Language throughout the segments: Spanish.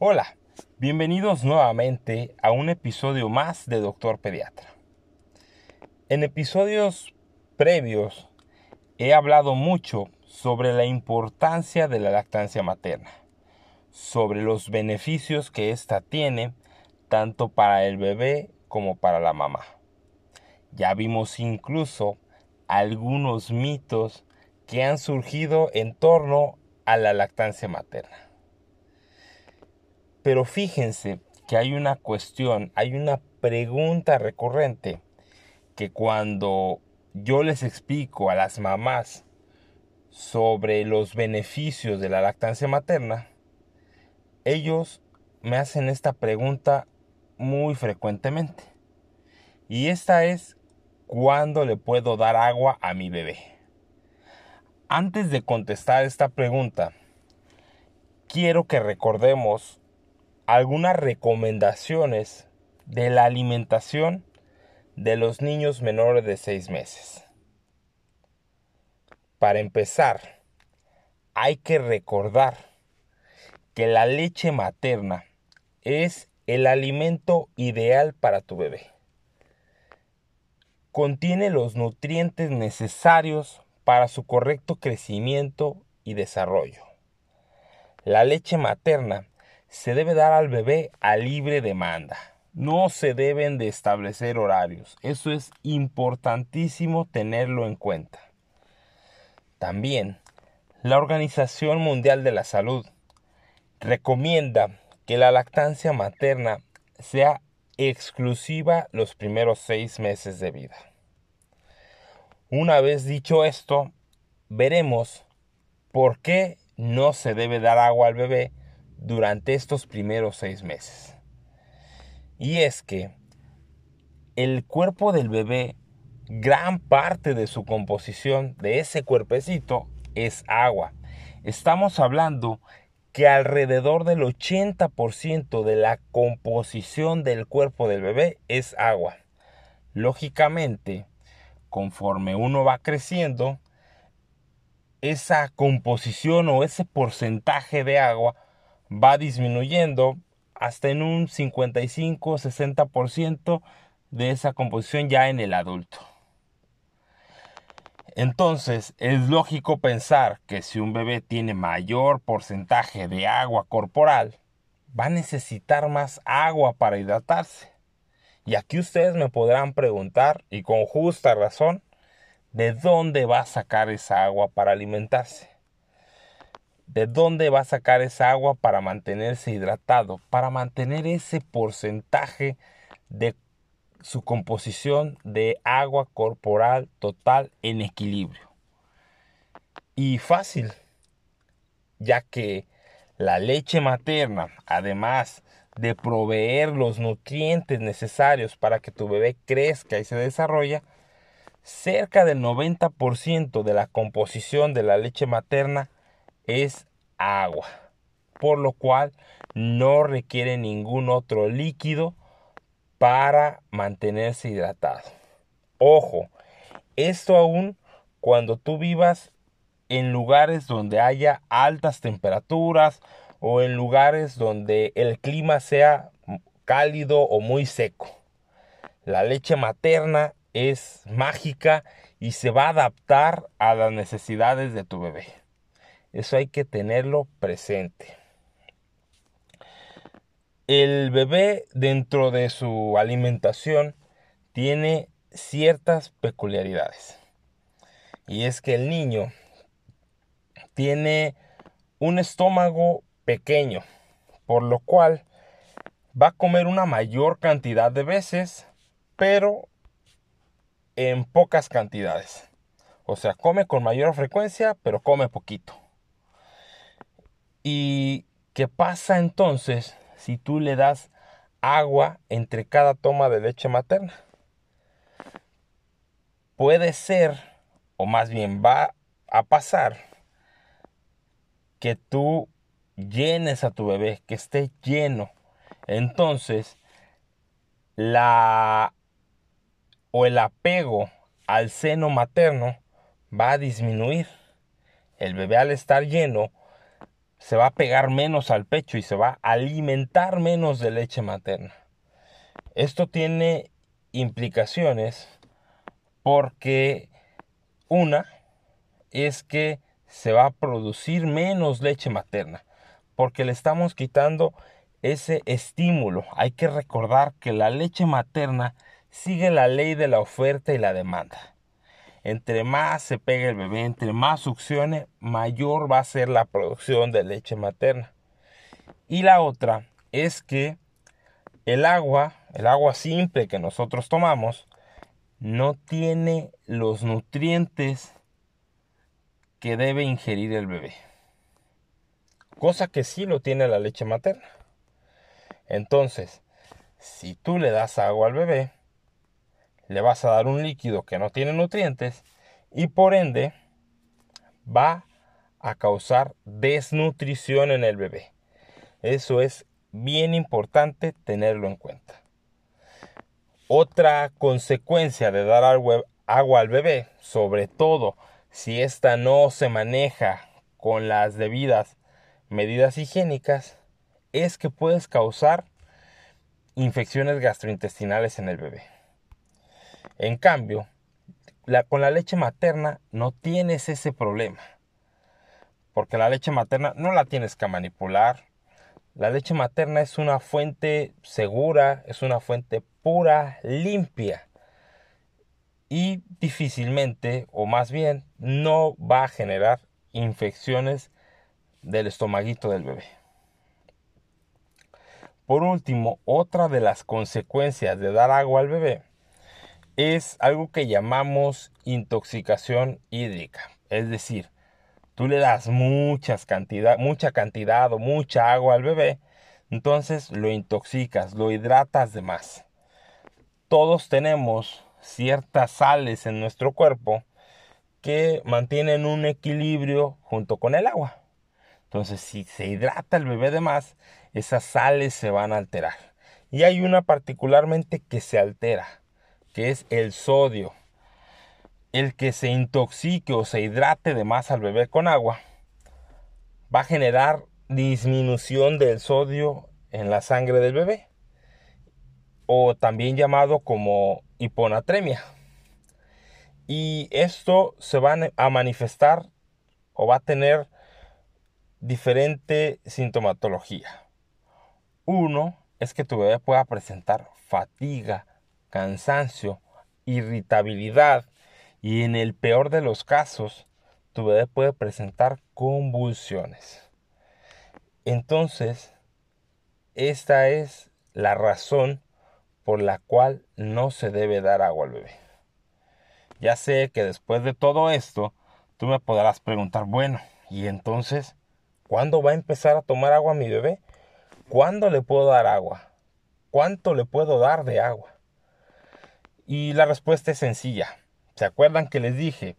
Hola, bienvenidos nuevamente a un episodio más de Doctor Pediatra. En episodios previos he hablado mucho sobre la importancia de la lactancia materna, sobre los beneficios que ésta tiene tanto para el bebé como para la mamá. Ya vimos incluso algunos mitos que han surgido en torno a la lactancia materna. Pero fíjense que hay una cuestión, hay una pregunta recurrente que cuando yo les explico a las mamás sobre los beneficios de la lactancia materna, ellos me hacen esta pregunta muy frecuentemente. Y esta es, ¿cuándo le puedo dar agua a mi bebé? Antes de contestar esta pregunta, quiero que recordemos algunas recomendaciones de la alimentación de los niños menores de 6 meses. Para empezar, hay que recordar que la leche materna es el alimento ideal para tu bebé. Contiene los nutrientes necesarios para su correcto crecimiento y desarrollo. La leche materna se debe dar al bebé a libre demanda. No se deben de establecer horarios. Eso es importantísimo tenerlo en cuenta. También, la Organización Mundial de la Salud recomienda que la lactancia materna sea exclusiva los primeros seis meses de vida. Una vez dicho esto, veremos por qué no se debe dar agua al bebé durante estos primeros seis meses. Y es que el cuerpo del bebé, gran parte de su composición, de ese cuerpecito, es agua. Estamos hablando que alrededor del 80% de la composición del cuerpo del bebé es agua. Lógicamente, conforme uno va creciendo, esa composición o ese porcentaje de agua va disminuyendo hasta en un 55-60% de esa composición ya en el adulto. Entonces es lógico pensar que si un bebé tiene mayor porcentaje de agua corporal, va a necesitar más agua para hidratarse. Y aquí ustedes me podrán preguntar, y con justa razón, ¿de dónde va a sacar esa agua para alimentarse? ¿De dónde va a sacar esa agua para mantenerse hidratado? Para mantener ese porcentaje de su composición de agua corporal total en equilibrio. Y fácil, ya que la leche materna, además de proveer los nutrientes necesarios para que tu bebé crezca y se desarrolle, cerca del 90% de la composición de la leche materna es agua, por lo cual no requiere ningún otro líquido para mantenerse hidratado. Ojo, esto aún cuando tú vivas en lugares donde haya altas temperaturas o en lugares donde el clima sea cálido o muy seco. La leche materna es mágica y se va a adaptar a las necesidades de tu bebé. Eso hay que tenerlo presente. El bebé dentro de su alimentación tiene ciertas peculiaridades. Y es que el niño tiene un estómago pequeño, por lo cual va a comer una mayor cantidad de veces, pero en pocas cantidades. O sea, come con mayor frecuencia, pero come poquito. ¿Y qué pasa entonces si tú le das agua entre cada toma de leche materna? Puede ser, o más bien va a pasar, que tú llenes a tu bebé, que esté lleno. Entonces, la o el apego al seno materno va a disminuir. El bebé al estar lleno se va a pegar menos al pecho y se va a alimentar menos de leche materna. Esto tiene implicaciones porque una es que se va a producir menos leche materna porque le estamos quitando ese estímulo. Hay que recordar que la leche materna sigue la ley de la oferta y la demanda. Entre más se pegue el bebé, entre más succione, mayor va a ser la producción de leche materna. Y la otra es que el agua, el agua simple que nosotros tomamos, no tiene los nutrientes que debe ingerir el bebé. Cosa que sí lo tiene la leche materna. Entonces, si tú le das agua al bebé, le vas a dar un líquido que no tiene nutrientes y por ende va a causar desnutrición en el bebé. Eso es bien importante tenerlo en cuenta. Otra consecuencia de dar agua al bebé, sobre todo si ésta no se maneja con las debidas medidas higiénicas, es que puedes causar infecciones gastrointestinales en el bebé. En cambio, con la leche materna no tienes ese problema. Porque la leche materna no la tienes que manipular. La leche materna es una fuente segura, es una fuente pura, limpia. Y difícilmente, o más bien, no va a generar infecciones del estomaguito del bebé. Por último, otra de las consecuencias de dar agua al bebé es algo que llamamos intoxicación hídrica. Es decir, tú le das muchas cantidad, mucha cantidad o mucha agua al bebé, entonces lo intoxicas, lo hidratas de más. Todos tenemos ciertas sales en nuestro cuerpo que mantienen un equilibrio junto con el agua. Entonces, si se hidrata el bebé de más, esas sales se van a alterar. Y hay una particularmente que se altera, que es el sodio. El que se intoxique o se hidrate de más al bebé con agua va a generar disminución del sodio en la sangre del bebé o también llamado como hiponatremia. Y esto se va a manifestar o va a tener diferente sintomatología. Uno es que tu bebé pueda presentar fatiga, cansancio, irritabilidad y en el peor de los casos, tu bebé puede presentar convulsiones. Entonces, esta es la razón por la cual no se debe dar agua al bebé. Ya sé que después de todo esto, tú me podrás preguntar, bueno, ¿y entonces cuándo va a empezar a tomar agua mi bebé? ¿Cuándo le puedo dar agua? ¿Cuánto le puedo dar de agua? Y la respuesta es sencilla. ¿Se acuerdan que les dije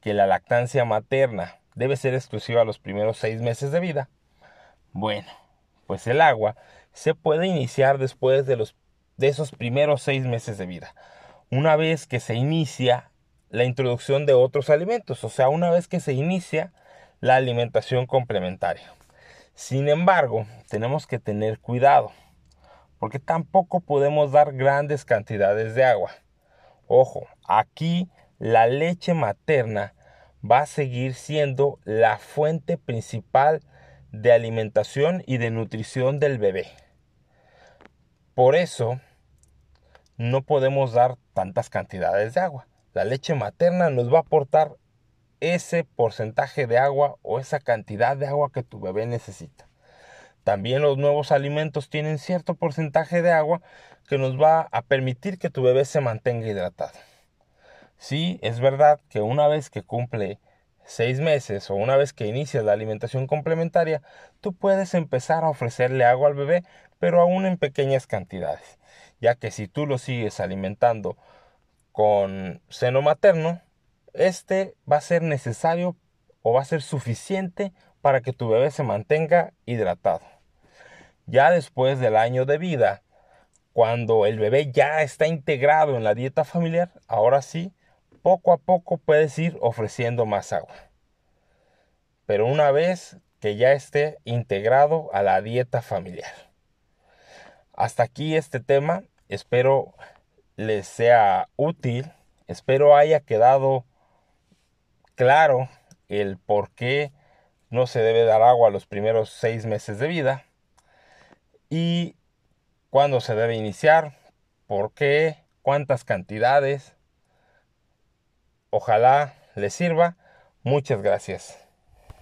que la lactancia materna debe ser exclusiva los primeros seis meses de vida? Bueno, pues el agua se puede iniciar después de, los, de esos primeros seis meses de vida. Una vez que se inicia la introducción de otros alimentos, o sea, una vez que se inicia la alimentación complementaria. Sin embargo, tenemos que tener cuidado, porque tampoco podemos dar grandes cantidades de agua. Ojo, aquí la leche materna va a seguir siendo la fuente principal de alimentación y de nutrición del bebé. Por eso, no podemos dar tantas cantidades de agua. La leche materna nos va a aportar ese porcentaje de agua o esa cantidad de agua que tu bebé necesita. También los nuevos alimentos tienen cierto porcentaje de agua que nos va a permitir que tu bebé se mantenga hidratado. Sí, es verdad que una vez que cumple seis meses o una vez que inicias la alimentación complementaria, tú puedes empezar a ofrecerle agua al bebé, pero aún en pequeñas cantidades, ya que si tú lo sigues alimentando con seno materno, este va a ser necesario o va a ser suficiente para que tu bebé se mantenga hidratado. Ya después del año de vida, cuando el bebé ya está integrado en la dieta familiar, ahora sí, poco a poco puedes ir ofreciendo más agua. Pero una vez que ya esté integrado a la dieta familiar. Hasta aquí este tema. Espero les sea útil. Espero haya quedado claro el por qué no se debe dar agua los primeros seis meses de vida y cuándo se debe iniciar, por qué, cuántas cantidades. Ojalá les sirva. Muchas gracias.